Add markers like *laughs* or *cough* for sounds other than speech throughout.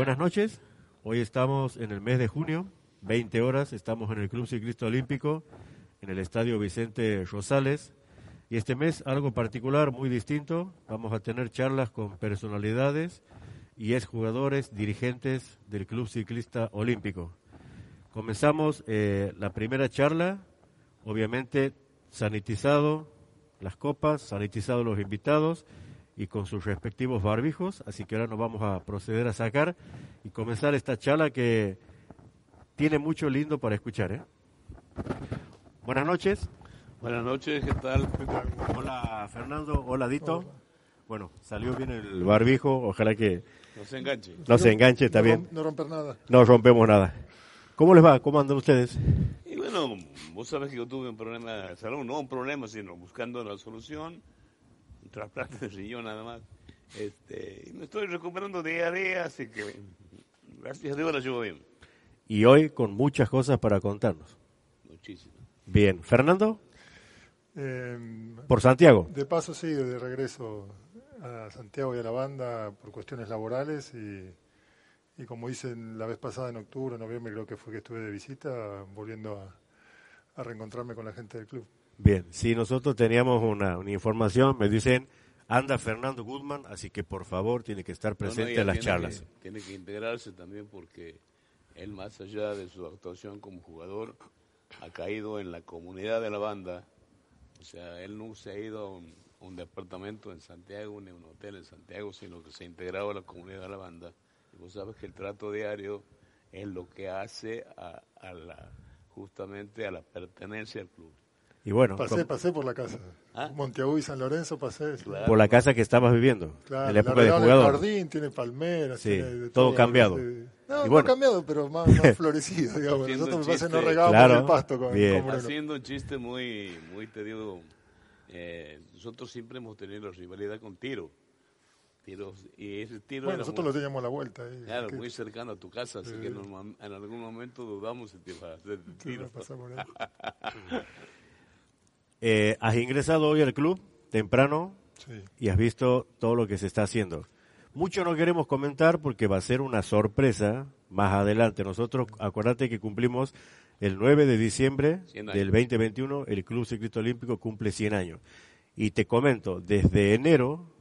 Buenas noches. Hoy estamos en el mes de junio, 20 horas. Estamos en el Club Ciclista Olímpico, en el Estadio Vicente Rosales. Y este mes algo particular, muy distinto. Vamos a tener charlas con personalidades y exjugadores, dirigentes del Club Ciclista Olímpico. Comenzamos eh, la primera charla, obviamente sanitizado las copas, sanitizados los invitados y con sus respectivos barbijos, así que ahora nos vamos a proceder a sacar y comenzar esta charla que tiene mucho lindo para escuchar. ¿eh? Buenas noches. Buenas noches, ¿qué tal? Hola Fernando, hola Dito. Bueno, salió bien el barbijo, ojalá que No se enganche. no se enganche, está no, bien. no romper nada. No rompemos nada. ¿Cómo les va? ¿Cómo andan ustedes? Y bueno, vos sabés que yo tuve un problema de salud, no un problema, sino buscando la solución, trasplante de riñón nada más. Este, me estoy recuperando día a día, así que gracias a Dios la llevo bien. Y hoy con muchas cosas para contarnos. Muchísimo. Bien, Fernando, Eh, por Santiago. de paso, sí, de regreso a Santiago y a la banda por cuestiones laborales y, y como hice la vez pasada en octubre, noviembre creo que fue que estuve de visita, volviendo a, a reencontrarme con la gente del club. Bien, si nosotros teníamos una, una información, me dicen, anda Fernando Goodman, así que por favor tiene que estar No, no, presente en las tiene charlas. que- tiene que integrarse también porque él, más allá de su actuación como jugador, ha caído en la comunidad de la banda. O sea, él no se ha ido a un, a un departamento en Santiago ni a un hotel en Santiago, sino que se ha integrado a la comunidad de la banda. Y vos sabes que el trato diario es lo que hace a, a la, justamente a la pertenencia al club. Y bueno, Pasé, con- pasé por la casa. ¿Ah? Monteagú y San Lorenzo pasé. Claro. por la casa que estabas viviendo, Claro, en la época de arreglaron el jugador. jardín, tiene palmeras, Sí, tiene de todo cambiado. sí. No, Y no cambiado, pero más, más *laughs* florecido, digamos. Nosotros me parece no chiste. regamos Claro, el pasto con, bien. con. Haciendo un chiste muy, muy te digo, eh, nosotros siempre hemos tenido la rivalidad con Tiro. Tiro y ese Tiro Bueno, nosotros muy, lo teníamos a la vuelta. ahí, claro, que- muy cercano a tu casa, así Sí. que norma- en algún momento dudamos si te iba a hacer de *laughs* Tiro. *laughs* a pasar por ahí. Eh, has ingresado hoy al club temprano Sí. y has visto todo lo que se está haciendo. Mucho no queremos comentar porque va a ser una sorpresa más adelante. Nosotros, acuérdate que cumplimos el 9 de diciembre 100 años. del 2021, el Club Ciclista Olímpico cumple 100 años. Y te comento, desde enero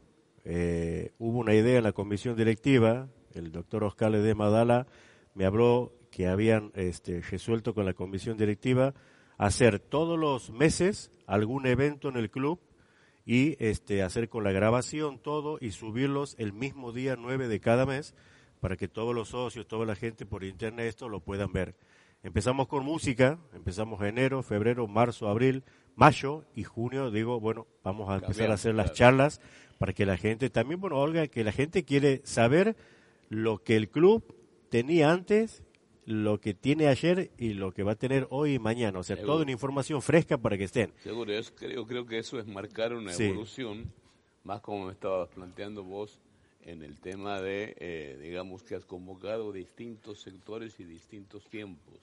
eh, hubo una idea en la comisión directiva, el doctor Oscar de Madala me habló que habían este, resuelto con la comisión directiva hacer todos los meses algún evento en el club y este, hacer con la grabación todo y subirlos el mismo día 9 de cada mes para que todos los socios, toda la gente por internet esto lo puedan ver. Empezamos con música, empezamos enero, febrero, marzo, abril, mayo y junio, digo, bueno, vamos a empezar a hacer las claro. charlas para que la gente también, bueno, Olga, que la gente quiere saber lo que el club tenía antes, lo que tiene ayer y lo que va a tener hoy y mañana, o sea, Seguro. toda una información fresca para que estén. Seguro, yo creo, creo que eso es marcar una Sí. evolución, más como me estabas planteando vos en el tema de, eh, digamos, que has convocado distintos sectores y distintos tiempos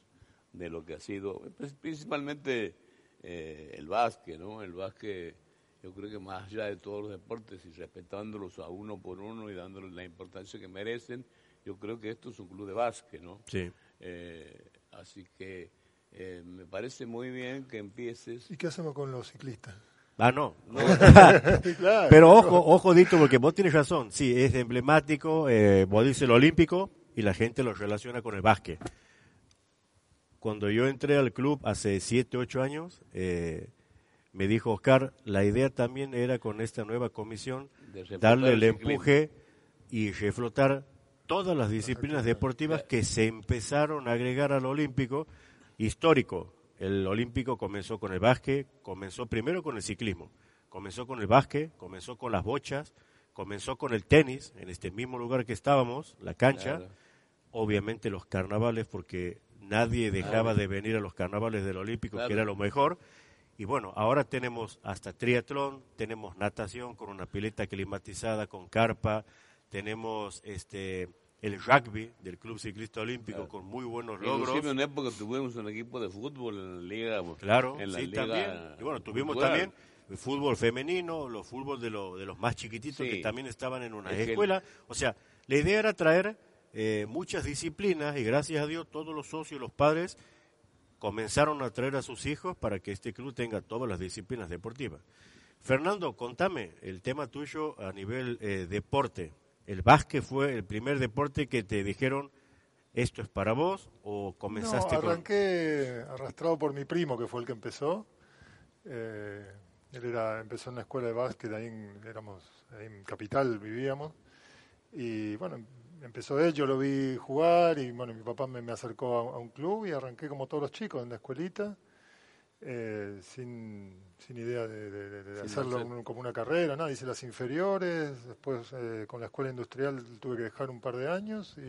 de lo que ha sido, pues, principalmente eh, el básquet, ¿no? El básquet, yo creo que más allá de todos los deportes y respetándolos a uno por uno y dándoles la importancia que merecen, yo creo que esto es un club de básquet, ¿no? Sí. Eh, así que eh, me parece muy bien que empieces ¿Y qué hacemos con los ciclistas? Ah, no. *laughs* *laughs* Claro. Pero ojo, ojo, Dito, porque vos tienes razón. Sí, es emblemático, eh, vos dices el olímpico y la gente lo relaciona con el básquet. Cuando yo entré al club hace 7, 8 años, eh, me dijo Oscar, la idea también era con esta nueva comisión darle el el empuje y reflotar todas las disciplinas deportivas que se empezaron a agregar al olímpico histórico. El olímpico comenzó con el básquet, comenzó primero con el ciclismo. comenzó con el básquet, comenzó con las bochas, comenzó con el tenis, en este mismo lugar que estábamos, la cancha, Claro. obviamente los carnavales, porque nadie dejaba de venir a los carnavales del Olímpico, Claro. que era lo mejor. Y bueno, ahora tenemos hasta triatlón, tenemos natación con una pileta climatizada, con carpa, tenemos este el rugby del Club Ciclista Olímpico Claro. con muy buenos logros. Inclusive en una época tuvimos un equipo de fútbol en la liga. Claro, en la sí, liga también. Y bueno, tuvimos también el fútbol femenino, los fútbol de, lo- de los más chiquititos Sí. que también estaban en una Es que- escuela. O sea, la idea era traer eh, muchas disciplinas y gracias a Dios todos los socios, los padres, comenzaron a traer a sus hijos para que este club tenga todas las disciplinas deportivas. Fernando, contame el tema tuyo a nivel eh, deporte. ¿El básquet fue el primer deporte que te dijeron esto es para vos o comenzaste no, con... arranqué arrastrado por mi primo, que fue el que empezó. Eh, él era, empezó en la escuela de básquet, ahí en, éramos, ahí en Capital vivíamos. Y bueno, empezó él, yo lo vi jugar y bueno, mi papá me, me acercó a, a un club y arranqué como todos los chicos en la escuelita, eh, sin, sin idea de, de- de- de Sin hacerlo hacer- como una carrera, nada, hice las inferiores, después eh, con la escuela industrial tuve que dejar un par de años y,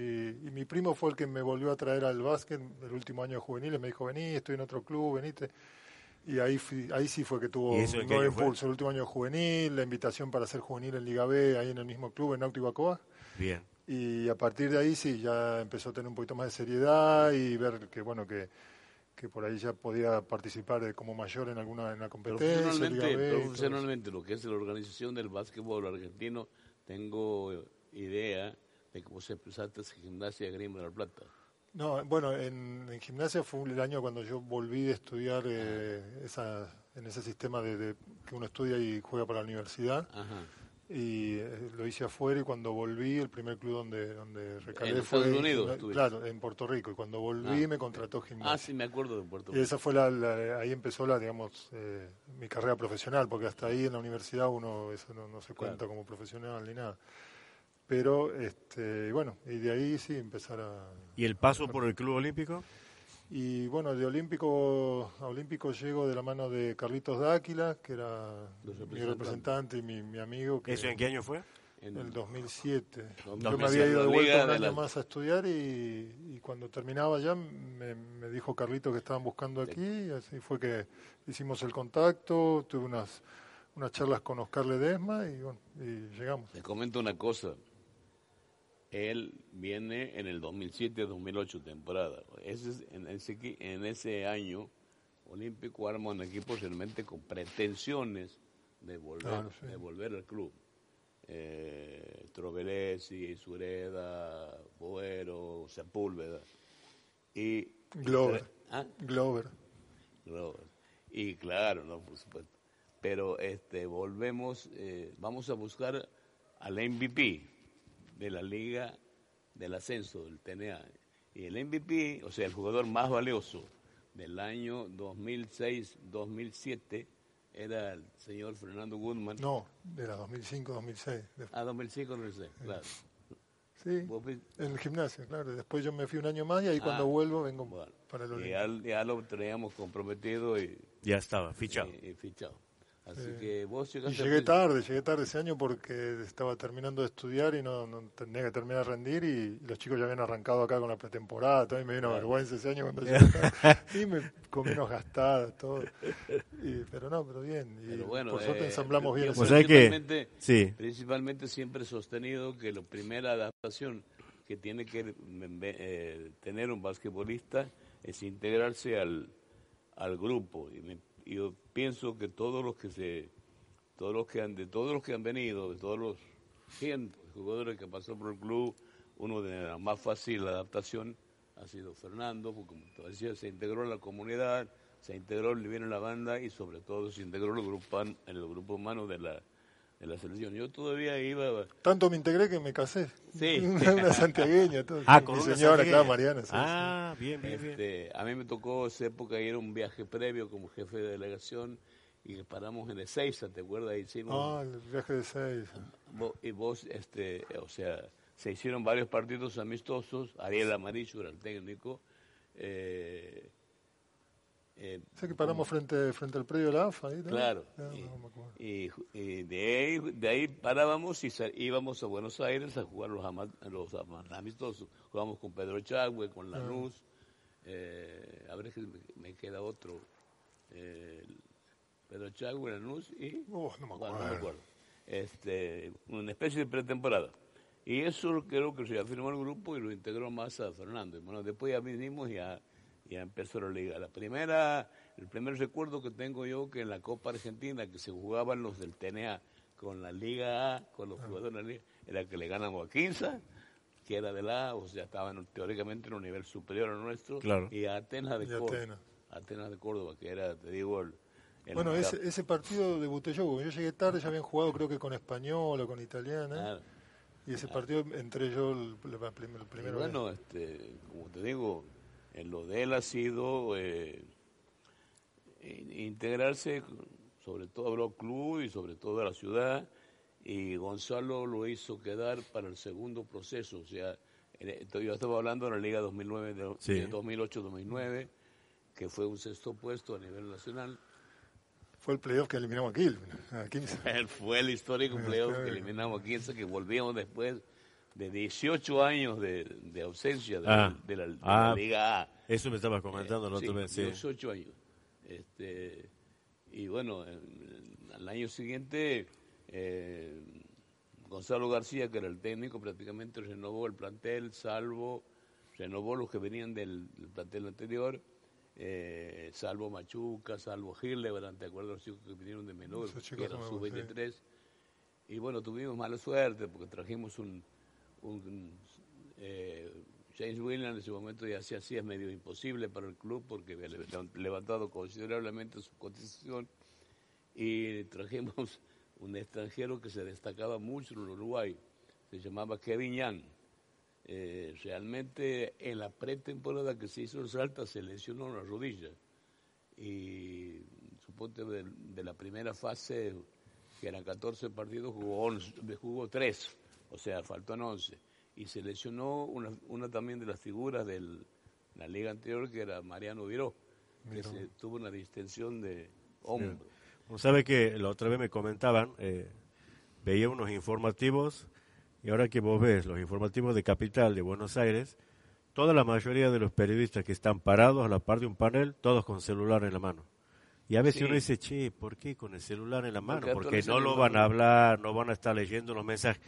y mi primo fue el que me volvió a traer al básquet el último año de juveniles, me dijo, vení, estoy en otro club, venite. Y ahí, fui- ahí sí fue que tuvo ¿Y eso en un nuevo impulso, el último año de juvenil, la invitación para ser juvenil en Liga B, ahí en el mismo club, en Náutico Bacoa. Bien. Y a partir de ahí sí, ya empezó a tener un poquito más de seriedad y ver que, bueno, que, que por ahí ya podía participar de- como mayor en alguna en la competencia. Profesionalmente, B lo que es la organización del básquetbol argentino, tengo eh, idea de cómo se empezaste en gimnasia Grima de la Plata. No, bueno, en, en gimnasia fue el año cuando yo volví de estudiar eh, esa, en ese sistema de, de que uno estudia y juega para la universidad. Ajá. Y eh, lo hice afuera y cuando volví, el primer club donde, donde recalé En fue... Estados Unidos estuviste. Claro, en Puerto Rico. Y cuando volví Ah. me contrató gimnasia. Ah, sí, me acuerdo de Puerto Y Rico. esa fue la, la- ahí empezó la, digamos, eh, mi carrera profesional, porque hasta ahí en la universidad uno eso no, no se cuenta Claro. como profesional ni nada. Pero, este, bueno, y de ahí sí empezar a... ¿Y el paso por el Club Olímpico? Y bueno, de Olímpico a Olímpico llego de la mano de Carlitos Dáquila, que era mi representante y mi, mi amigo. Que ¿Eso en qué año fue? En- el 2007. Yo 2007, me había ido de vuelta Liga un año más a estudiar y, y cuando terminaba ya me, me dijo Carlito que estaban buscando aquí y así fue que hicimos el contacto, tuve unas, unas charlas con Oscar Ledesma y, bueno, y llegamos. Te comento una cosa. Él viene en el 2007-2008 temporada. Ese, es- en, ese, en ese año, Olímpico arma un equipo realmente con pretensiones de volver, sí. de volver al club. Eh, Trovellesi, Sureda, Boero, Sepúlveda. Y, Glover. ¿Ah? Glover. Glover. Y claro, no, por supuesto. Pero este, volvemos, eh, vamos a buscar al MVP de la Liga del Ascenso, del TNA. Y el MVP, o sea, el jugador más valioso del año 2006-2007 era el señor Fernando Goodman. No, era 2005-2006. De- Ah, 2005 no sé, claro. Sí, en el gimnasio, claro. Después yo me fui un año más y ahí cuando Ah, vuelvo vengo bueno, para el y Olímpico. ya, ya lo teníamos comprometido y, Ya estaba, fichado. y- y fichado. Así Sí. que vos Y llegaste a llegué prin- tarde, llegué tarde ese año porque estaba terminando de estudiar y no, no tenía que terminar de rendir y, los chicos ya habían arrancado acá con la pretemporada, todo, y me una vergüenza ese año cuando *laughs* llegué tarde. y me comí unos gastadas, todo. Y- pero no, pero bien. Y Pero bueno, por suerte eh, ensamblamos bien. Pues principalmente- Sí. Principalmente siempre he sostenido que la primera adaptación que tiene que mm, eh, tener un basquetbolista es integrarse al, al grupo. Y me- y yo pienso que todos los que se todos los que han de todos los que han venido, de todos los cientos de jugadores que pasaron por el club, uno de la más fácil adaptación ha sido Fernando, porque como te decía, se integró en la comunidad, se integró bien en la banda y sobre todo se integró en el en el grupo humano de la, de la selección. Yo todavía iba... Tanto me integré que me casé. Sí. *laughs* una, *laughs* santiagueña. Todo. Ah, Mi con una señora, santiagueña. claro, Mariana. sí, Ah, bien, bien, bien. Este, a mí me tocó esa época ir a un viaje previo como jefe de delegación y paramos en Ezeiza, ¿te acuerdas? Hicimos, Ah, el viaje de seis. Vo- y vos, este, o sea, se hicieron varios partidos amistosos, Ariel Amarillo era el técnico, eh, Eh, Sé que paramos frente, frente al predio de la AFA. Ahí, ¿no? Claro. Ah, y, no me acuerdo. y- y de, ahí, de ahí parábamos y sa- íbamos a Buenos Aires a jugar los, ama- los amistosos. Jugábamos con Pedro Chagüe, con Ah. Lanús. Eh, a ver me, me queda otro. Eh, Pedro Chagüe, Lanús y... Oh, no me bueno, acuerdo. acuerdo. Este, una especie de pretemporada. Y eso creo que se afirmó el grupo y lo integró más a Fernando. Bueno, después ya vinimos y ya, ya empezó la liga. La primera, el primer recuerdo que tengo yo que en la Copa Argentina, que se jugaban los del TNA con la Liga A, con los jugadores de la Liga, era que le ganamos a 15, que era de la A, o sea, estaban teóricamente en un nivel superior al nuestro, Claro. y a Atenas de Y Córdoba. Atenas. Atenas de Córdoba, que era, te digo, el, el Bueno, ese, ese partido debuté yo, porque yo llegué tarde, ya habían jugado creo que con español o con italiana, Ah, y ese partido entré yo el, el primero. bueno, este, como te digo, en lo de él ha sido eh, in- integrarse, sobre todo a Block Club y sobre todo a la ciudad, y Gonzalo lo hizo quedar para el segundo proceso, o sea, esto- yo estaba hablando de la Liga 2009, de, Sí. de 2008-2009, que fue un sexto puesto a nivel nacional. Fue el playoff que eliminamos a Quilmes, a 15. Él *laughs* fue el histórico playoff que eliminamos a 15, que volvíamos después de 18 años de, de ausencia de, Ah. la, de la- de Ah. la Liga A. Eso me estabas comentando la Sí, otra vez, sí. 18 años. Este, y bueno, en- al año siguiente, eh, Gonzalo García, que era el técnico, prácticamente renovó el plantel, salvo, renovó los que venían del, del plantel anterior, eh, salvo Machuca, salvo Hildebrand, ¿te acuerdas los chicos que vinieron de menor, que eran nuevos, sí. sub-23? Y bueno, tuvimos mala suerte porque trajimos un, eh, James Williams en ese momento ya se hacía medio imposible para el club porque había levant- levantado considerablemente su cotización. Y trajimos *laughs* un extranjero que se destacaba mucho en Uruguay, se llamaba Kevin Young. Eh, realmente en la pretemporada que se hizo en Salta se lesionó la rodilla. Y suponte de, de la primera fase que eran 14 partidos jugó 11, jugó 3, o sea, faltan 11 y se lesionó una, una también de las figuras de la liga anterior que era Mariano Viró, que se, tuvo una distensión de hombro. Uno sabe que la otra vez me comentaban, eh, veía unos informativos, y ahora que vos ves los informativos de Capital de Buenos Aires, toda la mayoría de los periodistas que están parados a la par de un panel, todos con celular en la mano. Y a veces Sí. uno dice, che, ¿por qué con el celular en la mano? Porque Porque no lo van a hablar, no van a estar leyendo los mensajes.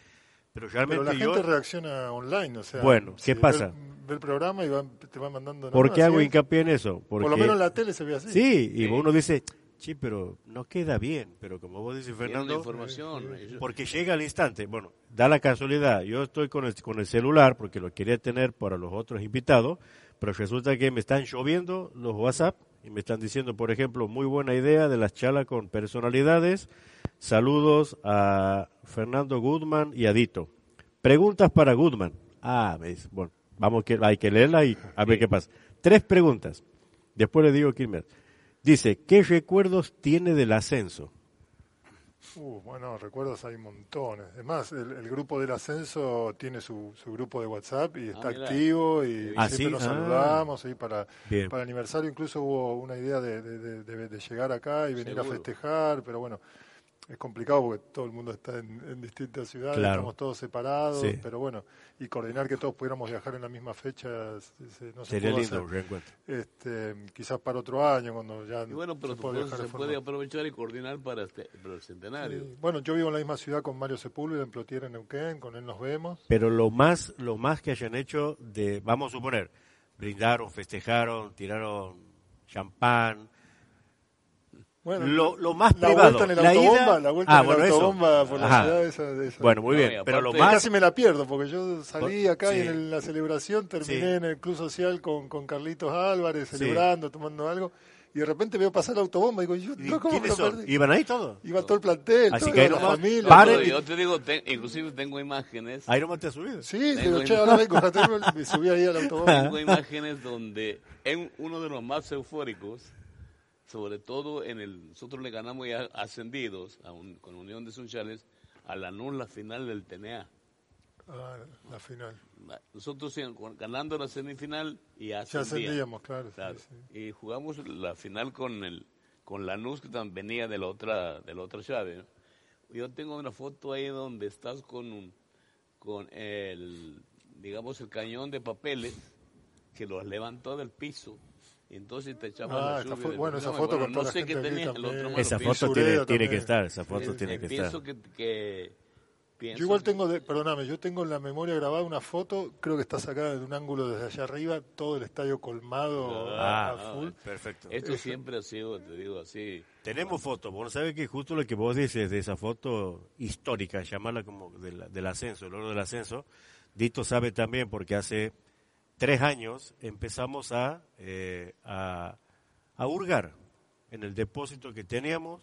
Pero realmente Pero la yo... gente reacciona online, o sea. Bueno, ¿qué pasa? el- Ve el programa y va- te va mandando. ¿Por qué hago hincapié en eso? Porque, Por lo menos en la tele se ve así. Sí, y uno dice, sí, pero no queda bien. Pero como vos dices, Fernando, información. porque llega al instante. Bueno, da la casualidad. Yo estoy con el, con el celular porque lo quería tener para los otros invitados, pero resulta que me están lloviendo los WhatsApp y me están diciendo, por ejemplo, muy buena idea de las charlas con personalidades. Saludos a Fernando Goodman y a Dito. Preguntas para Goodman. Ah, me dice, bueno, vamos que hay que leerla y a ver qué pasa. Tres preguntas. Después le digo más. Dice, ¿qué recuerdos tiene del ascenso? Uh, bueno, recuerdos hay montones. Es más, el, el grupo del ascenso tiene su, su grupo de WhatsApp y está mira. activo y Ah, siempre ¿sí? nos Ah. saludamos. Y para, Bien. para el aniversario incluso hubo una idea de, de- de- llegar acá y venir a festejar, pero bueno, es complicado porque todo el mundo está en, en distintas ciudades, Claro. estamos todos separados, Sí. pero bueno, y coordinar que todos pudiéramos viajar en la misma fecha se- se- no se Sería lindo reencuentro. Este, quizás para otro año, cuando ya Y bueno, pero se viajar se puede aprovechar y coordinar para, este- para el centenario. Sí. Bueno, yo vivo en la misma ciudad con Mario Sepúlveda, en Plotier, en Neuquén, con él nos vemos. Pero lo más, lo más que hayan hecho de, vamos a suponer, brindaron, festejaron, tiraron champán. Bueno, Lo, lo más la privado. vuelta en el la autobomba, ida- la vuelta Ah, en el bueno, eso. autobomba por la Ajá. ciudad esa, de esa. Bueno, muy No, bien. y pero lo más, Casi me la pierdo, porque yo salí Por- acá y sí. en la celebración terminé Sí. en el Club Social con, con Carlitos Álvarez, Sí. celebrando, tomando algo, y de repente veo pasar la autobomba y digo, yo, ¿y no, ¿cómo me ¿quiénes lo perdí? ¿Iban ahí todos? Iba todo el plantel, Así toda que la nomás familia. No, paren. yo te digo, te- inclusive tengo imágenes, Ahí nomás te has subido. Sí, Tengo digo, che, ahora vengo, me subí ahí al *laughs* autobomba. tengo imágenes donde en uno de los más eufóricos, sobre todo en el, nosotros le ganamos ya ascendidos a un- con Unión de Sunchales a la nula final del TNA. Ah, la final. Nosotros ganando la semifinal y ascendíamos. Ya ascendíamos, claro. Y jugamos la final con el con Lanús que también venía de la otra de la otra llave. Yo tengo una foto ahí donde estás con un con el digamos el cañón de papeles que los levantó del piso entonces te echaba ah, la bueno, esa foto con no sé qué tenía el otro Esa foto tiene, tiene, que estar, esa foto tiene que estar. Pienso que yo igual tengo, de, perdóname, yo tengo en la memoria grabada una foto, creo que está sacada de un ángulo desde allá arriba, todo el estadio colmado ah, a full. perfecto. Esto siempre ha sido, te digo así. Tenemos fotos, vos sabés que justo lo que vos dices de esa foto histórica, llamarla como del, ascenso, el oro del ascenso, Dito sabe también porque hace tres años empezamos a, eh, a, a hurgar en el depósito que teníamos.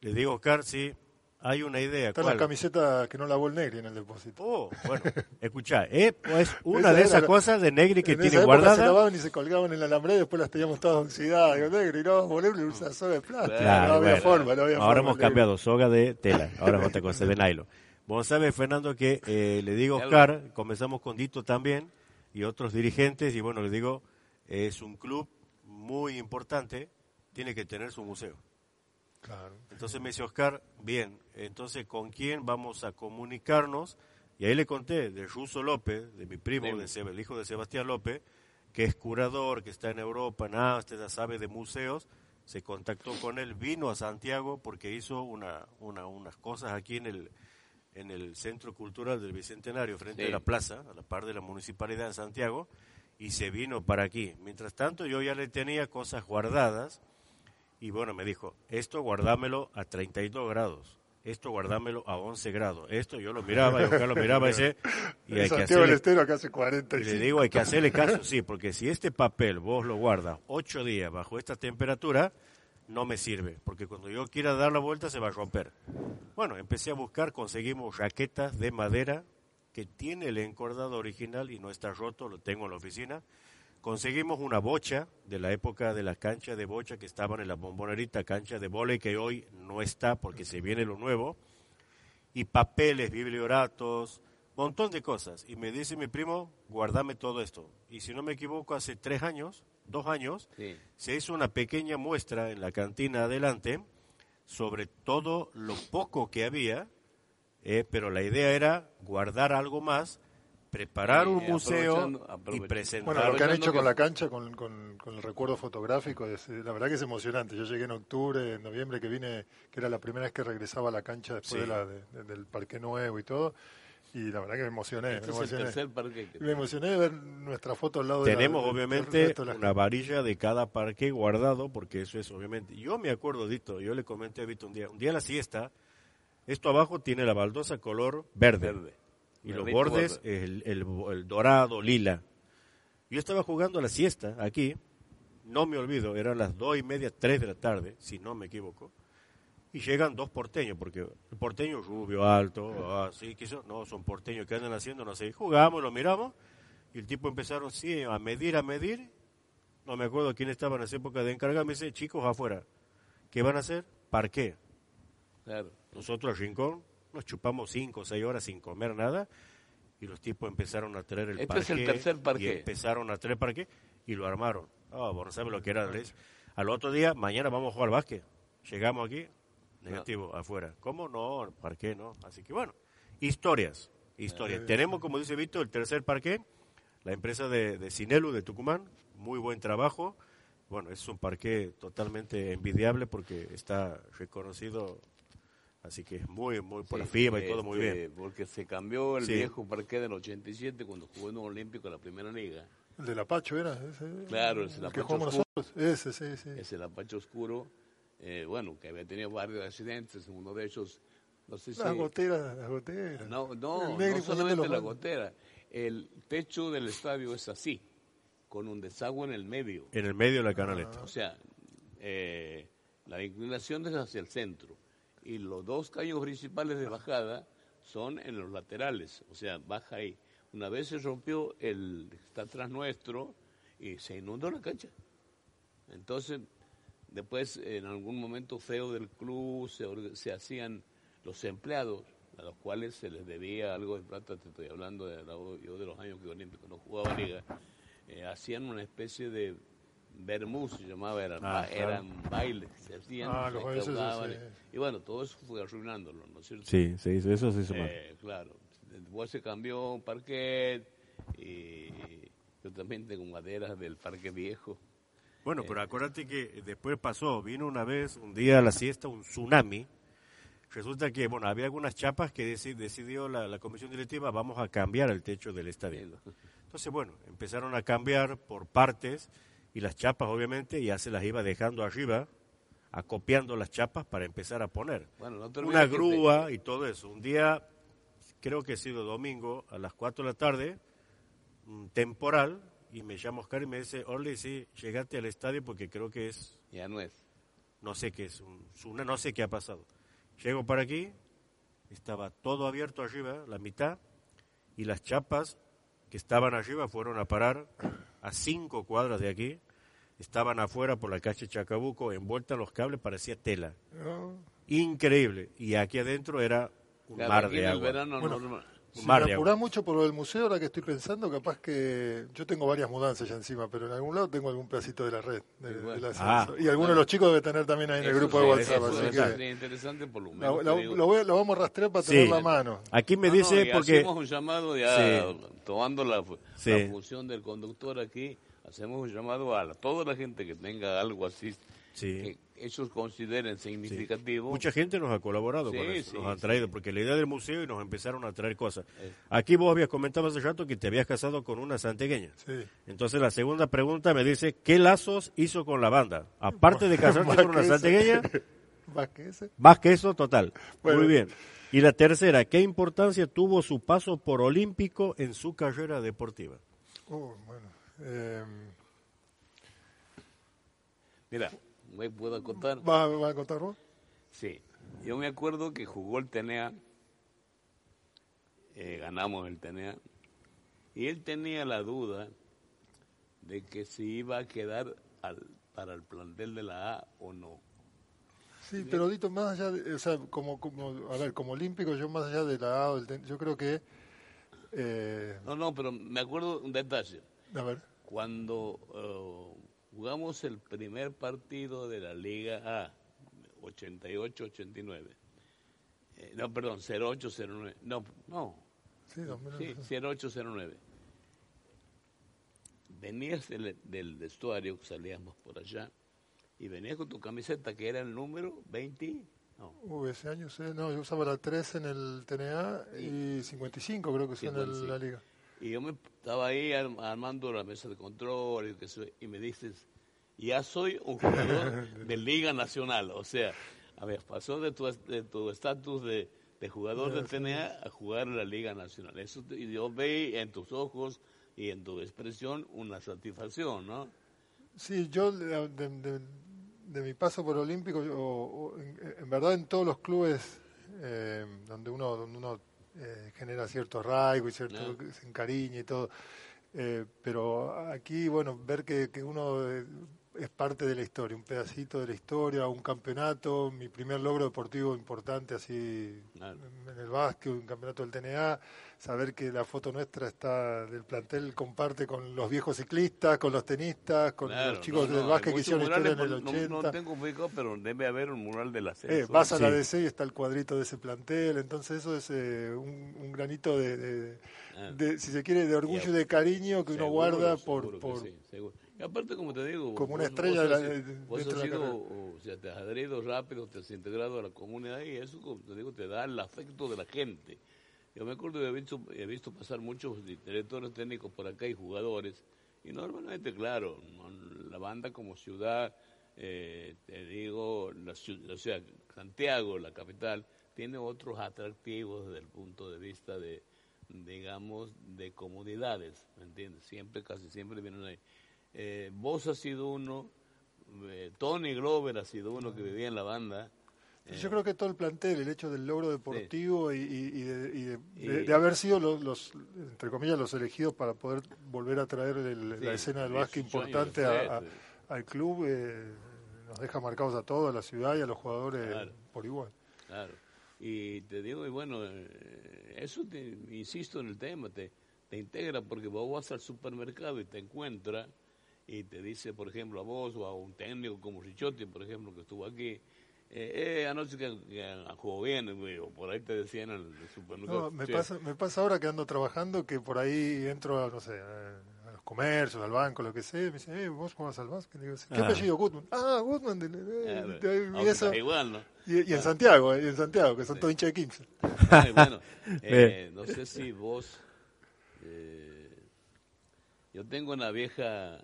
Le digo, Oscar, sí, hay una idea. Está la camiseta que no lavó el Negri en el depósito. Oh, bueno, escuchá, es pues, *laughs* una de esas cosas de Negri que tiene guardada. se lavaban y se colgaban en el alambre y después las teníamos todas oxidadas. el Negri, no, volverle una soga de plástico. no había forma, no había Ahora hemos cambiado soga de tela, ahora es otra cosa de nylon. Vos sabés, Fernando, que eh, le digo Oscar, comenzamos con Dito también y otros dirigentes, y bueno, le digo, es un club muy importante, tiene que tener su museo. Entonces me dice Oscar, bien, entonces ¿con quién vamos a comunicarnos? Y ahí le conté de Russo López, de mi primo, de el hijo de Sebastián López, que es curador, que está en Europa, nada, usted ya sabe de museos, se contactó con él, vino a Santiago porque hizo una, una, unas cosas aquí en el, en el Centro Cultural del Bicentenario, frente a la plaza, a la par de la Municipalidad de Santiago, y se vino para aquí. Mientras tanto, yo ya le tenía cosas guardadas y bueno, me dijo, esto guardámelo a 32 grados, esto guardámelo a 11 grados. Esto yo lo miraba, yo lo miraba ese, y hay que hacerle, y le digo, hay que hacerle caso, sí, porque si este papel vos lo guardas 8 días bajo esta temperatura, no me sirve, porque cuando yo quiera dar la vuelta se va a romper. Bueno, empecé a buscar, conseguimos raquetas de madera que tiene el encordado original y no está roto, lo tengo en la oficina Conseguimos una bocha de la época de la cancha de bocha que estaban en la bombonerita, cancha de vole que hoy no está porque se viene lo nuevo, y papeles, biblioratos, montón de cosas. Y me dice mi primo, guardame todo esto. Y si no me equivoco, hace tres años, dos años, se hizo una pequeña muestra en la cantina adelante sobre todo lo poco que había, eh, pero la idea era guardar algo más preparar un museo y presentar. Bueno, lo que han hecho con la cancha, con, con, el recuerdo fotográfico, es, la verdad que es emocionante. Yo llegué en octubre, en noviembre, que vine, que era la primera vez que regresaba a la cancha después de la, del Parque Nuevo y todo. Y la verdad que me emocioné. Este me, emocioné. me emocioné de ver nuestra foto al lado Tenemos, de obviamente, una varilla de cada parque guardado, porque eso es, obviamente. Yo me acuerdo, Dito, yo le comenté a Vito un día, un día a la siesta, esto abajo tiene la baldosa color verde. verde y los bordes el, el, dorado, lila. Yo estaba jugando a la siesta aquí, no me olvido, eran las dos y media, tres de la tarde, si no me equivoco, y llegan dos porteños, porque el porteño rubio, alto, así, quiso, no, son porteños que andan haciendo, no sé, jugamos, lo miramos, y el tipo empezaron, sí, a medir, a medir, no me acuerdo quién estaba en esa época de encargar, me dice, chicos afuera, ¿qué van a hacer? ¿Parqué? Claro. Nosotros al rincón, nos chupamos cinco o seis horas sin comer nada y los tipos empezaron a traer el este es el tercer parque. Y empezaron a traer parque y lo armaron. Ah, bueno, ¿sabe lo que era? Al otro día, mañana vamos a jugar básquet. Llegamos aquí, negativo, afuera. ¿Cómo? No, parque no. Así que bueno, historias, historias. Tenemos, como dice Víctor, el tercer parque, la empresa de, de Cinelu de Tucumán, muy buen trabajo. Bueno, es un parque totalmente envidiable porque está reconocido Así que es muy, muy por la FIBA y todo muy bien. Este, porque se cambió el viejo parque del 87 cuando jugó en un Olímpico en la primera liga. El de Lapacho era ese. Claro, el, el que jugamos nosotros. Ese, sí, sí. Ese Lapacho oscuro. Eh, bueno, que había tenido varios accidentes, uno de ellos, no sé si... Las goteras, las goteras. No, no, no solamente la gotera. El techo del estadio es así, con un desagüe en el medio. En el medio de la canaleta. O sea, eh, la inclinación es hacia el centro y los dos caños principales de bajada son en los laterales, o sea, baja ahí. Una vez se rompió el está atrás nuestro y se inundó la cancha. Entonces, después en algún momento feo del club se, se hacían los empleados, a los cuales se les debía algo de plata, te estoy hablando de, yo de los años que Olímpico no jugaba liga, eh, hacían una especie de vermú, se llamaba, eran, Ah, eran bailes, se hacían, Ah, se recaudaban, sí. y bueno, todo eso fue arruinándolo, ¿no es cierto? Sí, se hizo, eso se hizo mal. Eh, claro. Después se cambió un parquet y yo también tengo maderas del parque viejo. Bueno, pero acuérdate que después pasó, vino una vez, un día a la siesta, un tsunami. Resulta que, bueno, había algunas chapas que deci- decidió la, la comisión directiva, vamos a cambiar el techo del estadio. Entonces, bueno, empezaron a cambiar por partes y las chapas, obviamente, ya se las iba dejando arriba, acopiando las chapas para empezar a poner. Bueno, no te Una te- grúa y todo eso. Un día, creo que ha sido domingo, a las 4 de la tarde, temporal, y me llama Oscar y me dice, Orly, sí, llegate al estadio porque creo que es, Ya no es. no sé qué es, un no sé qué ha pasado. Llego para aquí, estaba todo abierto arriba, la mitad, y las chapas que estaban arriba fueron a parar a cinco cuadras de aquí, estaban afuera por la calle Chacabuco, envueltas en los cables, parecía tela. ¿no? Increíble. Y aquí adentro era un Claro, mar de agua. verano Bueno, Si me de apurás mucho por lo del museo, ahora que estoy pensando, capaz que yo tengo varias mudanzas ya encima, pero en algún lado tengo algún pedacito de la red. de- Igual. de la Ah. y alguno de los chicos debe tener también ahí en el grupo de sí, WhatsApp, eso así que interesante por lo la- menos. la- digo. lo, voy lo vamos a rastrear para Sí. tener la mano. Aquí me No, no, dice y porque... hacemos un llamado ya Sí. tomando la, la función del conductor aquí, hacemos un llamado a la- toda la gente que tenga algo así Sí. que ellos consideren significativo. Mucha gente nos ha colaborado con eso, sí, nos sí. traído, porque la idea del museo y nos empezaron a traer cosas. Eh. Aquí vos habías comentado hace rato que te habías casado con una santegueña. Sí. Entonces la segunda pregunta me dice, ¿qué lazos hizo con la banda? Aparte de *laughs* casarte con una santegueña, Más *laughs* que ese. más que eso, total. Bueno. Muy bien. Y la tercera, ¿qué importancia tuvo su paso por olímpico en su carrera deportiva? Uh, bueno. eh, Mira, ¿me puedo contar? ¿va, va a contar vos? Sí, yo me acuerdo que jugó el TNA, eh, ganamos el TNA, y él tenía la duda de que si iba a quedar al, para el plantel de la A o no. Sí, pero Dito, más allá, de, o sea, como, como, a ver, como olímpico, yo más allá de la A, o del ten- yo creo que, eh, No, no, pero me acuerdo un detalle. a ver, Cuando eh, jugamos el primer partido de la Liga A, 88-89, eh, no, perdón, 08-09, no, no, sí, 2009. Sí, 0809. Venías del, del vestuario, salíamos por allá, y venías con tu camiseta que era el número 20. No, Uh, ese año, no, yo usaba la 3 en el TNA y 55 creo que son en el- 55. la liga. Y yo me estaba ahí arm- armando la mesa de control y, me dices, ya soy un jugador *laughs* de Liga Nacional. O sea, a ver, pasó de tu de tu estatus de, de jugador del TNA a jugar en la Liga Nacional. Eso y yo veí en tus ojos y en tu expresión una satisfacción, ¿no? Sí, yo de, de- de- de mi paso por Olímpico, yo- en, en verdad en todos los clubes eh, donde uno, donde uno eh, genera cierto arraigo y cierto se encariña y todo, eh, pero aquí, bueno, ver que, que uno eh, es parte de la historia, un pedacito de la historia, un campeonato, mi primer logro deportivo importante así en el básquet, un campeonato del TNA, saber que la foto nuestra está del plantel comparte con los viejos ciclistas, con los tenistas, con Claro, los chicos no, del no, básquet que hicieron historia en el murales, 80. no, no tengo ubicado, pero debe haber un mural del Eh, ascenso. vas a la Sí. DC y está el cuadrito de ese plantel, entonces eso es eh, un, un granito de, de- Ah. de, si se quiere, de orgullo y de cariño que uno guarda por... por sí, seguro. Y aparte, como te digo, Como una vos- estrella vos de la- vos has de la sido, o sea, te has adherido rápido, te has integrado a la comunidad y eso, como te digo, te da el afecto de la gente. Yo me acuerdo de haber visto, he visto pasar muchos directores técnicos por acá y jugadores, y normalmente, claro, la banda como ciudad, eh, te digo, la sea, Santiago, la capital, tiene otros atractivos desde el punto de vista de, digamos, de comunidades, ¿me entiendes? Siempre, casi siempre vienen ahí. Eh, vos has sido uno, eh, Tony Glover ha sido uno que vivía en la banda. Eh, Yo creo que todo el plantel, el hecho del logro deportivo y, y- y de, y de- Y- de- de haber sido los, los, entre comillas, los elegidos para poder volver a traer el- Sí, la escena del básquet importante a- al club, eh, nos deja marcados a todos, a la ciudad y a los jugadores Claro. por igual. Claro. Y te digo, y bueno, eh, eso te, insisto en el tema, te, te integra porque vos vas al supermercado y te encuentras y te dice, por ejemplo, a vos o a un técnico como Richotti, por ejemplo, que estuvo aquí, eh, eh, anoche que, que jugó bien, o por ahí te decían el supermercado. No, me, Sí. pasa, me pasa ahora que ando trabajando que por ahí entro, a, no sé, a, los comercios, al banco, lo que sea, y me dicen, eh, vos jugás al básquet. Y digo, ¿qué Ah. apellido? Goodman. Ah, Goodman. de- Eh, de- de- y, aunque eso- es igual, ¿no? y- y en Santiago, eh, y en Santiago, que son todos hinchas de 15. *laughs* Ay, bueno, *laughs* eh, no sé si vos, eh, yo tengo una vieja,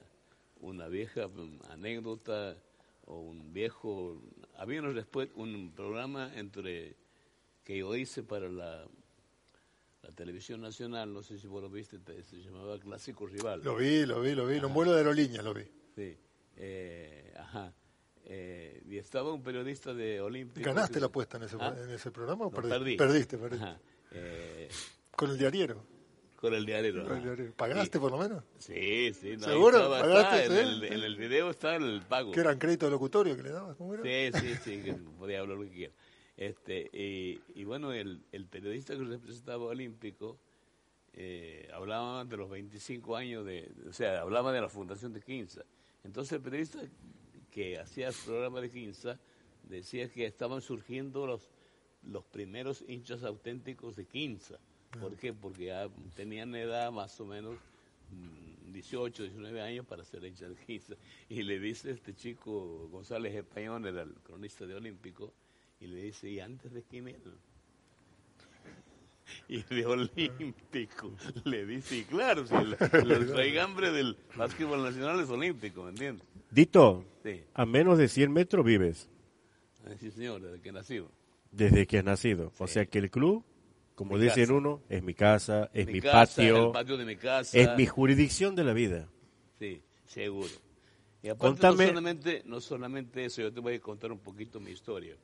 una vieja mm, anécdota o un viejo, había después un programa entre que yo hice para la, la televisión nacional, no sé si vos lo viste, te- se llamaba Clásico Rival. Lo vi, lo vi, lo vi. Un vuelo de aerolínea lo vi. Sí, eh, ajá. Eh, y estaba un periodista de Olímpico. ¿Ganaste que- la apuesta en ese, Ah, en ese programa o no, perdiste? perdí. Perdiste, perdiste. Eh, Con el diariero. Con el diariero. ¿Pagaste por lo menos? Sí, sí. No, ¿Seguro? estaba- ¿Pagaste? en, el, en el video está el pago. ¿Que eran créditos de locutorio que le dabas? ¿Cómo era? Sí, sí, sí, que podía hablar lo que quiera. Este, y, y bueno, el, el periodista que representaba Olímpico eh, hablaba de los 25 años de, o sea, hablaba de la fundación de Quinza. Entonces el periodista que hacía el programa de Quinza decía que estaban surgiendo los, los primeros hinchas auténticos de Quinza. ¿Por qué? Porque ya tenían edad más o menos mm, 18, 19 años para ser hinchas. Y le dice este chico, González Español, era el cronista de Olímpico, y le dice, ¿y antes de quién era? *laughs* Y de Olímpico le dice, y claro, si el, el raigambre del básquetbol nacional es olímpico, ¿me entiendes? Dito, Sí, a menos de 100 metros vives Ah, sí señor, desde que nació. desde que has nacido. O sea que el club, como Mi dicen casa. uno, es mi casa, es mi, casa, patio, el patio de mi casa. es mi jurisdicción de la vida. Sí, seguro. Y aparte, Contame- no, solamente, no solamente eso, yo te voy a contar un poquito mi historia.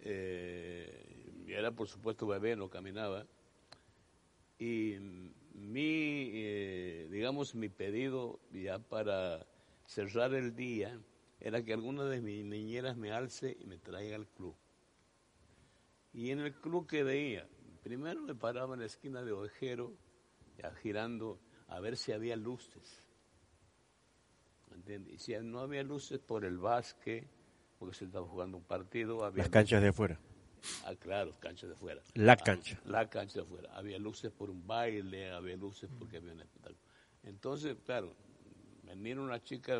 Eh, yo era, por supuesto, bebé, no caminaba. Y mi, eh, digamos, mi pedido ya para cerrar el día era que alguna de mis niñeras me alce y me traiga al club. Y en el club que veía, primero me paraba en la esquina de Ovejero, ya girando a ver si había luces. ¿Me entiendes? Y si no había luces por el básquet, porque se estaba jugando un partido, había Las canchas de afuera. Ah, claro, cancha de fuera. La Ah, cancha. La cancha de fuera. Había luces por un baile, había luces porque había un espectáculo. Entonces, claro, me mira una chica,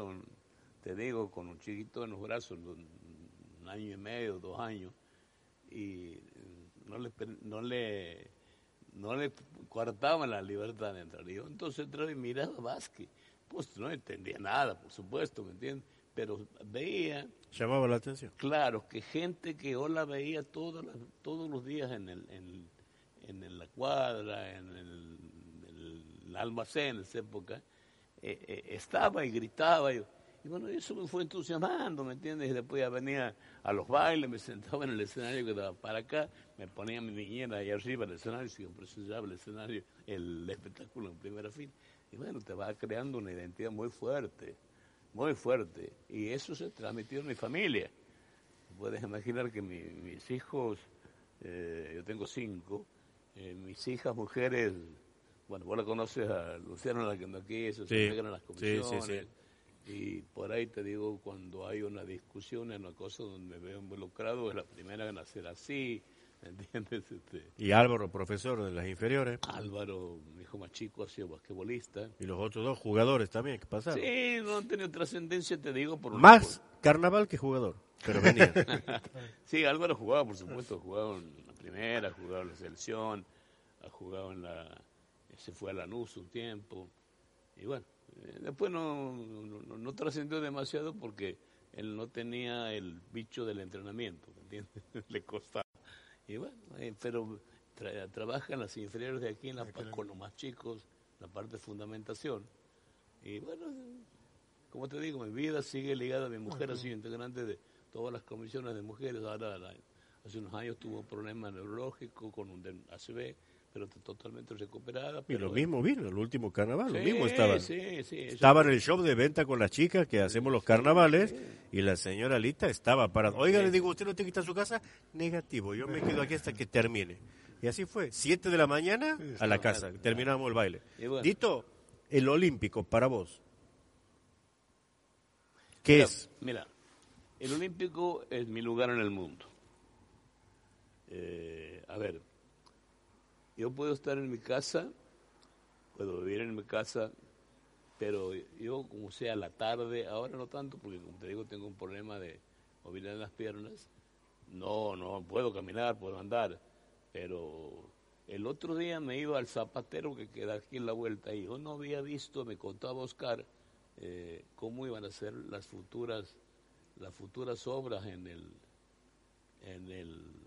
te digo, con un chiquito en los brazos, un, un año y medio, dos años, y no le, no le, no le coartaban la libertad de entrar. Y yo entonces entraba y miraba básquet. Pues no entendía nada, por supuesto, ¿me entiendes? Pero veía Llamaba la atención. Claro, que gente que yo la veía todas las- todos los días en, el, en, en la cuadra, en el, en el almacén en esa época, eh, eh, estaba y gritaba. Y, y bueno, eso me fue entusiasmando, ¿me entiendes? Y después ya venía a los bailes, me sentaba en el escenario que daba para acá, me ponía mi niñera ahí arriba del escenario, siempre presentaba el escenario, el espectáculo en primera fila. Y bueno, te va creando una identidad muy fuerte muy fuerte. Y eso se transmitió en mi familia. Puedes imaginar que mi- mis hijos, eh, yo tengo cinco, eh, mis hijas mujeres, bueno, vos la conoces a Luciano, la que aquí, eso se Sí, en las sí, sí, comisiones. Y por ahí te digo, cuando hay una discusión en una cosa donde me veo involucrado, es la primera en hacer así, ¿me entiendes? Este, Y Álvaro, profesor de las inferiores. Álvaro, mi hijo más chico, ha sido basquetbolista. Y los otros dos jugadores también que pasaron. Sí, no han tenido trascendencia, te digo, por Más carnaval que jugador. Pero *laughs* venía. Sí, Álvaro jugaba, por supuesto, jugaba en la primera, jugaba en la selección, ha jugado en la... se fue a Lanús un tiempo. Y bueno, después no, no, trascendió demasiado porque él no tenía el bicho del entrenamiento, ¿me entiendes? *laughs* Le costaba. Y bueno, eh, pero tra- trabaja en las inferiores de aquí, en la, pa- con los más chicos, la parte de fundamentación. Y bueno, como te digo, mi vida sigue ligada, mi mujer ha sido integrante de todas las comisiones de mujeres, ahora la- hace unos años tuvo un problema neurológico con un ACV, pero totalmente recuperada. Y lo mismo vino, el último carnaval, lo mismo estaban. sí, Estaba en el show de venta con las chicas que hacemos los carnavales y la señora Lita estaba parada. Oiga, le digo, ¿usted no tiene que estar a su casa? Negativo, yo me quedo aquí hasta que termine. Y así fue, siete de la mañana a la casa, terminamos el baile. Bueno. Dito, el olímpico para vos, ¿qué Mira, es? Mira, el Olímpico es mi lugar en el mundo. Eh, a ver, yo puedo estar en mi casa, puedo vivir en mi casa, pero yo como sea la tarde, ahora no tanto, porque como te digo, tengo un problema de movilidad en las piernas. No, no puedo caminar, puedo andar, pero el otro día me iba al zapatero que queda aquí en la vuelta y yo no había visto, me contaba Oscar, eh, cómo iban a ser las futuras las futuras obras en el en el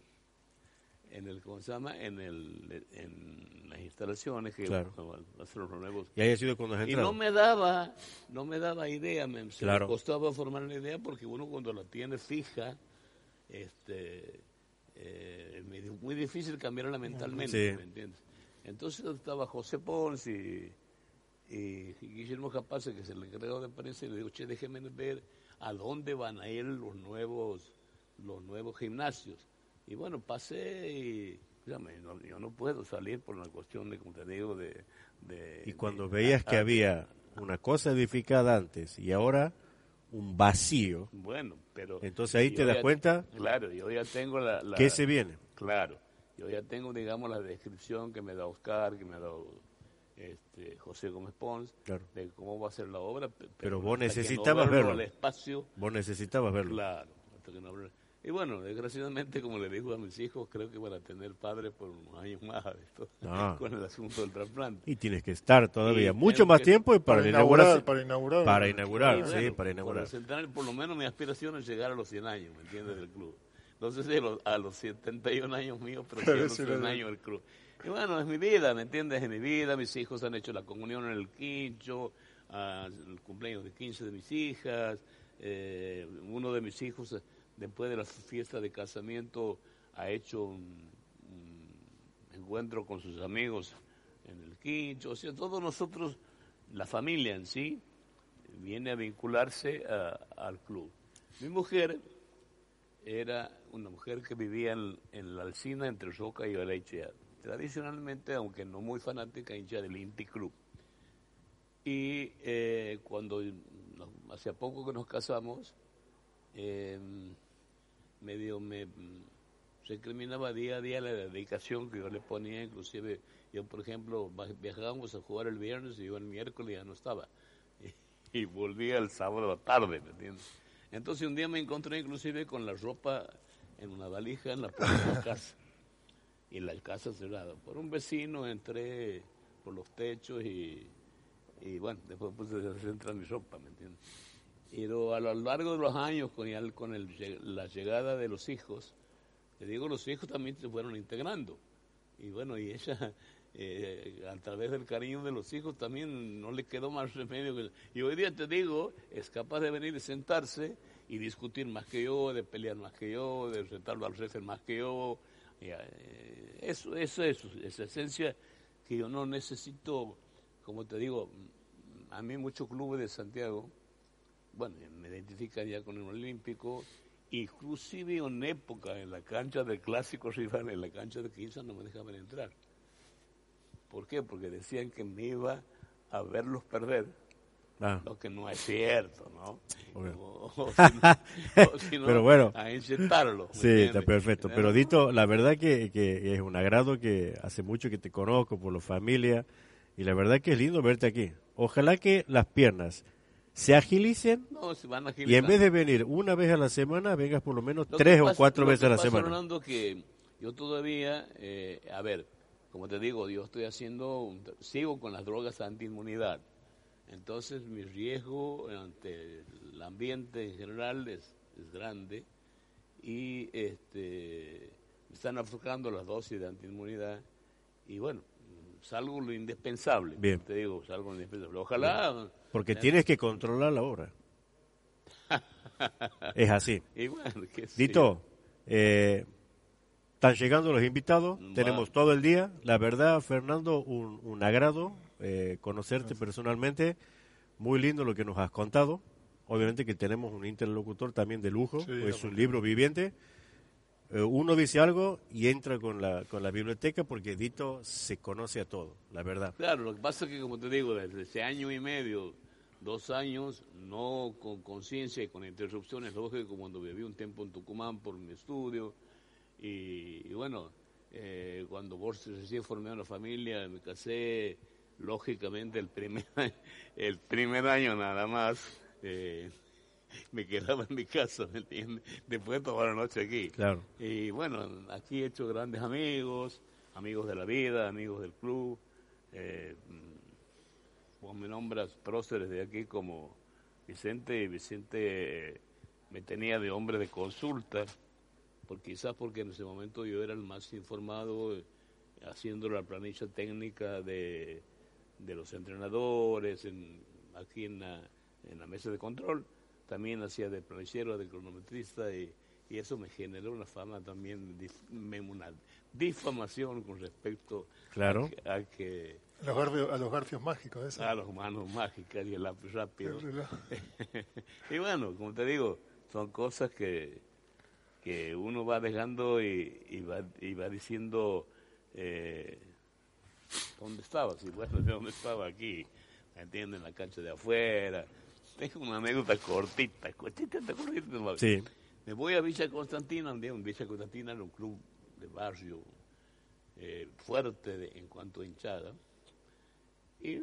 en el cómo se llama en el en las instalaciones que Claro. los nuevos Y ahí ha sido cuando has y no me daba no me daba idea me, se Claro. me costaba formar la idea porque uno cuando la tiene fija este eh, es muy- muy difícil cambiarla mentalmente Sí. ¿me entiendes? entonces estaba José Pons y y Guillermo Capace, que es el encargado de prensa, y le digo, che, déjeme ver a dónde van a ir los nuevos, los nuevos gimnasios. Y bueno, pasé y no, yo no puedo salir por una cuestión de, como te digo, de... de- Y cuando de- veías que había una cosa edificada antes y ahora un vacío, Bueno, pero... entonces ahí te das ya- cuenta Claro, yo ya tengo la... la- que se viene. Claro, yo ya tengo, digamos, la descripción que me da Oscar, que me ha dado este, José Gómez Pons, Claro. de cómo va a ser la obra. pe- Pero vos que no necesitabas verlo al espacio, Vos necesitabas verlo. claro. hasta que no. Y bueno, desgraciadamente, como le digo a mis hijos, creo que van a tener padres por unos años más esto, Ah. *laughs* con el asunto del trasplante. Y tienes que estar todavía Y mucho más tiempo y para, inaugurar, para inaugurar. Para inaugurar, Y sí, bueno, para inaugurar. Por, lo menos mi aspiración es llegar a los 100 años, ¿me entiendes? Del club. No sé si a los, a los 71 años míos, pero sí a los Sí, 100 lo- años del club. Y bueno, es mi vida, ¿me entiendes? Es mi vida. Mis hijos han hecho la comunión en el quincho, ah, el cumpleaños de 15 de mis hijas. eh, uno de mis hijos, después de la fiesta de casamiento, ha hecho un, encuentro con sus amigos en el quincho. O sea, todos nosotros, la familia en sí, viene a vincularse a- al club. Mi mujer era una mujer que vivía en, la Alcina entre Roca y Valechea. Tradicionalmente, aunque no muy fanática, hincha del Inti Club. Y eh, cuando nos- hace poco que nos casamos, eh, medio me mm, recriminaba día a día la dedicación que yo le ponía, inclusive yo, por ejemplo, viajábamos a jugar el viernes y yo el miércoles ya no estaba. *laughs* Y, volvía el sábado a tarde, ¿me entiendes? Entonces un día me encontré inclusive con la ropa en una valija en la puerta de la *laughs* casa. Y la casa cerrada. Por un vecino entré por los techos y, y bueno, después puse a entrar mi ropa, ¿me entiendes? Pero a lo largo de los años, con, el, con el la llegada de los hijos, te digo, los hijos también se fueron integrando. Y bueno, y ella, *laughs* eh, a través del cariño de los hijos, también no le quedó más remedio. que- Y hoy día te digo, es capaz de venir y sentarse y discutir más que yo, de pelear más que yo, de retarlo al jefe más que yo. Eh, eso, eso es esa esencia que yo no necesito, como te digo, a mí muchos clubes de Santiago, bueno, me identifican ya con el Olímpico, inclusive en época, en la cancha del clásico rival, en la cancha de Quinza, no me dejaban entrar. ¿Por qué? Porque decían que me iba a verlos perder, Ah, lo que no es cierto, ¿no? O, o *laughs* si no- o si no, Pero bueno. a inyectarlo. ¿me sí, está perfecto. Pero Dito, la verdad que, que es un agrado que hace mucho que te conozco por la familia y la verdad que es lindo verte aquí. Ojalá que las piernas se agilicen No, se van y en vez de venir una vez a la semana, vengas por lo menos Lo tres o cuatro veces a la semana. Rolando, que yo todavía, eh, a ver, como te digo, yo estoy haciendo, un- sigo con las drogas antiinmunidad. Entonces mi riesgo ante el ambiente en general es, es grande y este, me están aflojando las dosis de antiinmunidad y bueno, salgo lo indispensable. Bien. Te digo, salgo lo indispensable. Ojalá. Porque tienes que controlar la hora. *laughs* es así. Dito, eh, Están llegando los invitados, tenemos todo el día. La verdad, Fernando, un, un agrado eh, conocerte personalmente. Muy lindo lo que nos has contado. Obviamente que tenemos un interlocutor también de lujo, Sí, es un libro viviente. Eh, uno dice algo y entra con la, con la biblioteca porque Dito se conoce a todo, la verdad. Claro, lo que pasa es que, como te digo, desde ese año y medio, dos años, no con conciencia y con interrupciones, lógico, cuando viví un tiempo en Tucumán por mi estudio, y, y bueno, eh, cuando vos recién formé una familia, me casé, lógicamente el primer, *laughs* el primer año nada más, eh, me quedaba en mi casa, ¿me entiendes? Después de toda la noche aquí. Claro. Y bueno, aquí he hecho grandes amigos, amigos de la vida, amigos del club. Eh, vos me nombras próceres de aquí como Vicente, y Vicente eh, me tenía de hombre de consulta, porque quizás porque en ese momento yo era el más informado, eh, haciendo la planilla técnica de, de los entrenadores, en, aquí en la, en la mesa de control también hacía de planillero, de cronometrista y, y eso me generó una fama también, una difamación con respecto Claro. a que, a, que- A los garfios, a los garfios mágicos, eso. a los manos mágicas y el lápiz rápido. El reloj. *laughs* y bueno, como te digo, son cosas que, que uno va dejando y, y va, y va diciendo eh, dónde estaba, si bueno, de dónde estaba aquí, ¿me entiendes? En la cancha de afuera. Tengo una anécdota cortita, cortita, cortita. Sí, Me voy a Villa Constantina, un día en Villa Constantina era un club de barrio eh, fuerte de- en cuanto a hinchada. Y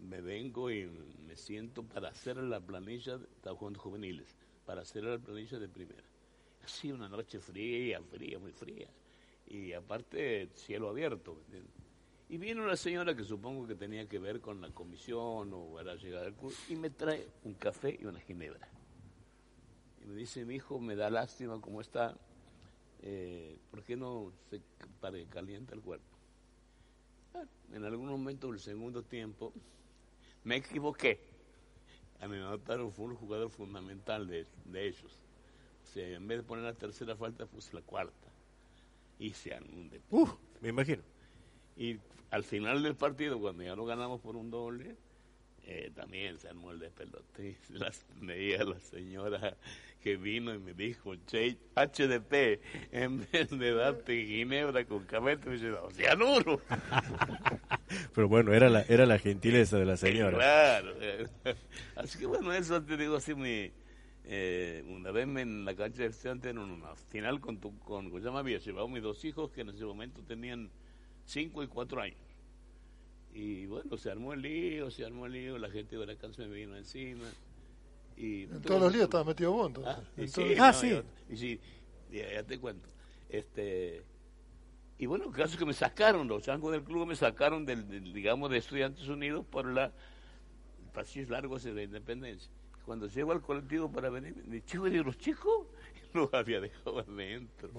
me vengo y me siento para hacer la planilla, estaba jugando juveniles, para hacer la planilla de primera. Así una noche fría, fría, muy fría. Y aparte, cielo abierto. Y viene una señora que supongo que tenía que ver con la comisión o era llegada del club y me trae un café y una ginebra. Y me dice, mi hijo, me da lástima cómo está, eh, ¿por qué no se para calienta el cuerpo? En algún momento del segundo tiempo me equivoqué. A mi notaron fue un jugador fundamental de, de ellos. O sea, en vez de poner la tercera falta, puse la cuarta. Y se un Uf, me imagino. y al final del partido, cuando ya no ganamos por un doble, eh, también se armó el despelote. *laughs* Las, veía a la señora que vino y me dijo, che, HDP, en vez de darte ginebra con café, te hubiese dado cianuro. Pero bueno, era la, era la gentileza de la señora. Claro. eh. *laughs* Así que bueno, eso te digo así muy... eh, una vez me- en la cancha de estudiantes en una final con, tu, con Guayama había llevado mis dos hijos que en ese momento tenían 5 y 4 años. Y bueno, se armó el lío, se armó el lío, la gente de la cancha me vino encima. Y En todos los días estaba metido vos, entonces. Ah, y En sí, todos- Ah, no, sí. yo- y sí, ya, ya te cuento. Este, y bueno, el caso es que me sacaron, los changos del club me sacaron del, del, digamos, de Estudiantes Unidos por la pasillos largos de la independencia. Cuando llego al colectivo para venir, me dice, "Chico, ¿y los chicos? *laughs* Los había dejado adentro.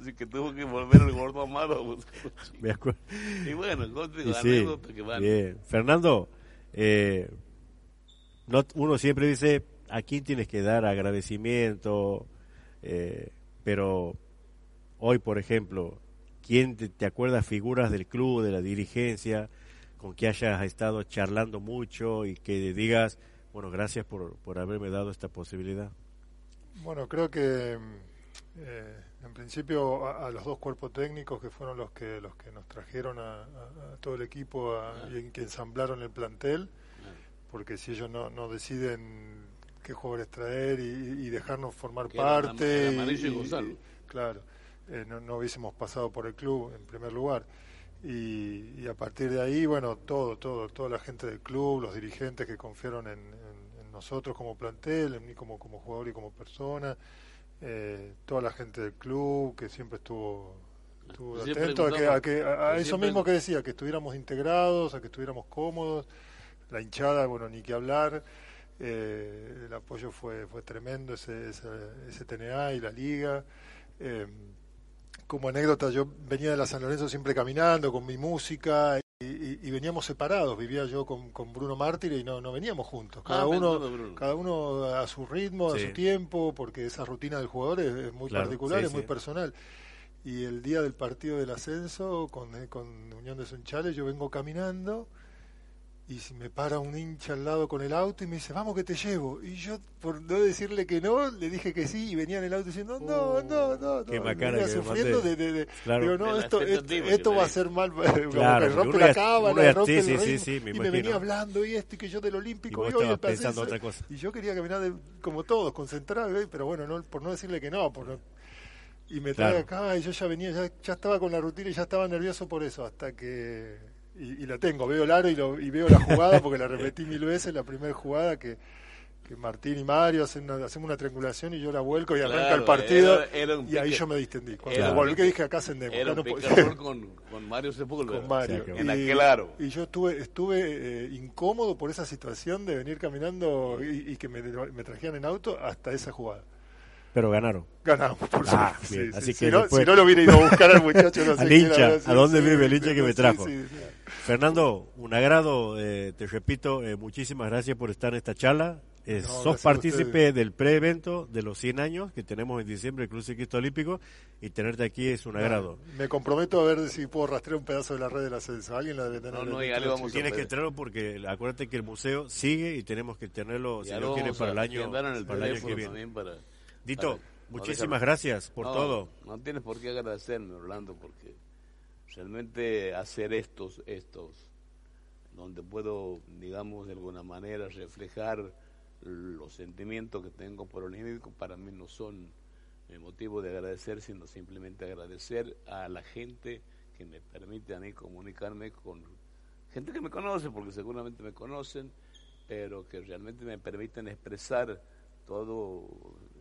Así que tuvo que volver el gordo amado buscar. Me acuerdo. Y bueno, la sí, anécdota que van. bien. Fernando, eh, no, uno siempre dice, a quién tienes que dar agradecimiento, eh, pero hoy, por ejemplo, ¿quién te, te acuerdas figuras del club, de la dirigencia, con que hayas estado charlando mucho y que digas, bueno, gracias por, por haberme dado esta posibilidad? Bueno, creo que eh, en principio a, a los dos cuerpos técnicos que fueron los que los que nos trajeron a, a- a todo el equipo a- y que ensamblaron el plantel, porque si ellos no, no deciden qué jugadores traer y, y dejarnos formar Que era parte, era Amarillo y Gonzalo. claro, eh, no, no hubiésemos pasado por el club en primer lugar. Y, y a partir de ahí, bueno, todo, todo, toda la gente del club, los dirigentes que confiaron en, en- en nosotros como plantel, en mí como, como jugador y como persona, eh, toda la gente del club que siempre estuvo, estuvo atento a, que, a, que- a- a eso siempre- mismo que decía, que estuviéramos integrados, a que estuviéramos cómodos, la hinchada, bueno, ni que hablar, eh, el apoyo fue, fue tremendo, ese, ese, ese TNA y la liga. Eh, como anécdota, yo venía de la San Lorenzo siempre caminando con mi música y, veníamos separados, vivía yo con, con, Bruno Mártir y no, no veníamos juntos, Ah, cada uno cada uno a su ritmo, a su tiempo, porque esa rutina del jugador es, es muy Claro, particular, sí, es muy personal. Y el día del partido del ascenso con, eh, con Unión de Sunchales yo vengo caminando y si me para un hincha al lado con el auto y me dice, vamos que te llevo. Y yo, por no decirle que no, le dije que sí y venía en el auto diciendo, no, no, no, no. qué macana venía que sufriendo de, de- de- Claro. digo, no, esto, va a ser mal, *laughs* Claro, rompe la cábala, uno ya- rompe sí, el sí, sí, ritmo. sí, me y me venía hablando y esto y que yo del Olímpico Y vos y hoy pensando otra cosa. Y yo quería caminar de- como todos, concentrado, ¿eh? pero bueno, no, por no decirle que no, por no- y me trae Claro. acá y yo ya venía, ya, ya estaba con la rutina y ya estaba nervioso por eso, hasta que... Y, y la tengo, veo el aro y, lo- y veo la jugada *laughs* porque la repetí mil veces, la primera jugada que, que Martín y Mario hacen una, hacemos una triangulación y yo la vuelco y arranca Claro, el partido era- era un y ahí yo me distendí. Cuando era volví pique- dije acá ascendemos. Era un no con, con Mario Sepúlveda. con Mario. O sea, que- En Y- aquel aro. Y yo estuve, estuve eh, incómodo por esa situación de venir caminando y, y que me, me trajeran en auto hasta esa jugada. Pero ganaron. Ganamos, por Ah, bien, sí, así sí. que Si, no, después- si no lo hubiera ido a buscar al muchacho, no *laughs* sé Al hincha, ¿a dónde Sí, vive el hincha sí, que me sí, trajo? sí, sí. Fernando, un agrado, eh, te repito, eh, muchísimas gracias por estar en esta charla. Eh, No, sos a partícipe del pre-evento de los 100 años que tenemos en diciembre del Club Ciclista Olímpico y tenerte aquí es un agrado. Me comprometo a ver si puedo rastrear un pedazo de la red del ascenso. Alguien la debe tener. No, no, el le vamos. Tienes que puede. tenerlo porque acuérdate que el museo sigue y tenemos que tenerlo, si Ya Dios lo quiere, vamos para a el año, el para el año que viene. también para... Dito, muchísimas gracias por No, todo. No tienes por qué agradecerme, Orlando, porque realmente hacer estos, estos, donde puedo, digamos, de alguna manera reflejar los sentimientos que tengo por Olímpico, para mí no son eh, motivo de agradecer, sino simplemente agradecer a la gente que me permite a mí comunicarme con gente que me conoce, porque seguramente me conocen, pero que realmente me permiten expresar todo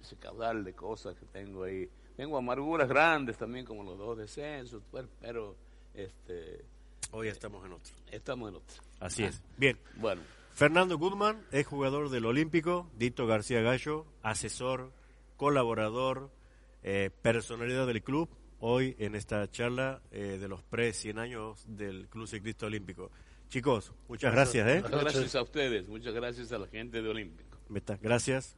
ese caudal de cosas que tengo ahí. Tengo amarguras grandes también, como los dos descensos, pues, pero este, Hoy estamos en otro. estamos en otro. Así es. Bien. Bueno, Fernando Goodman es jugador del Olímpico, Dito García Gallo, asesor, colaborador, eh, personalidad del club, hoy en esta charla eh, de los pre-100 años del Club Ciclista Olímpico. Chicos, muchas gracias. ¿eh? muchas gracias a ustedes, muchas gracias a la gente de Olímpico. Gracias.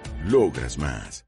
Logras más.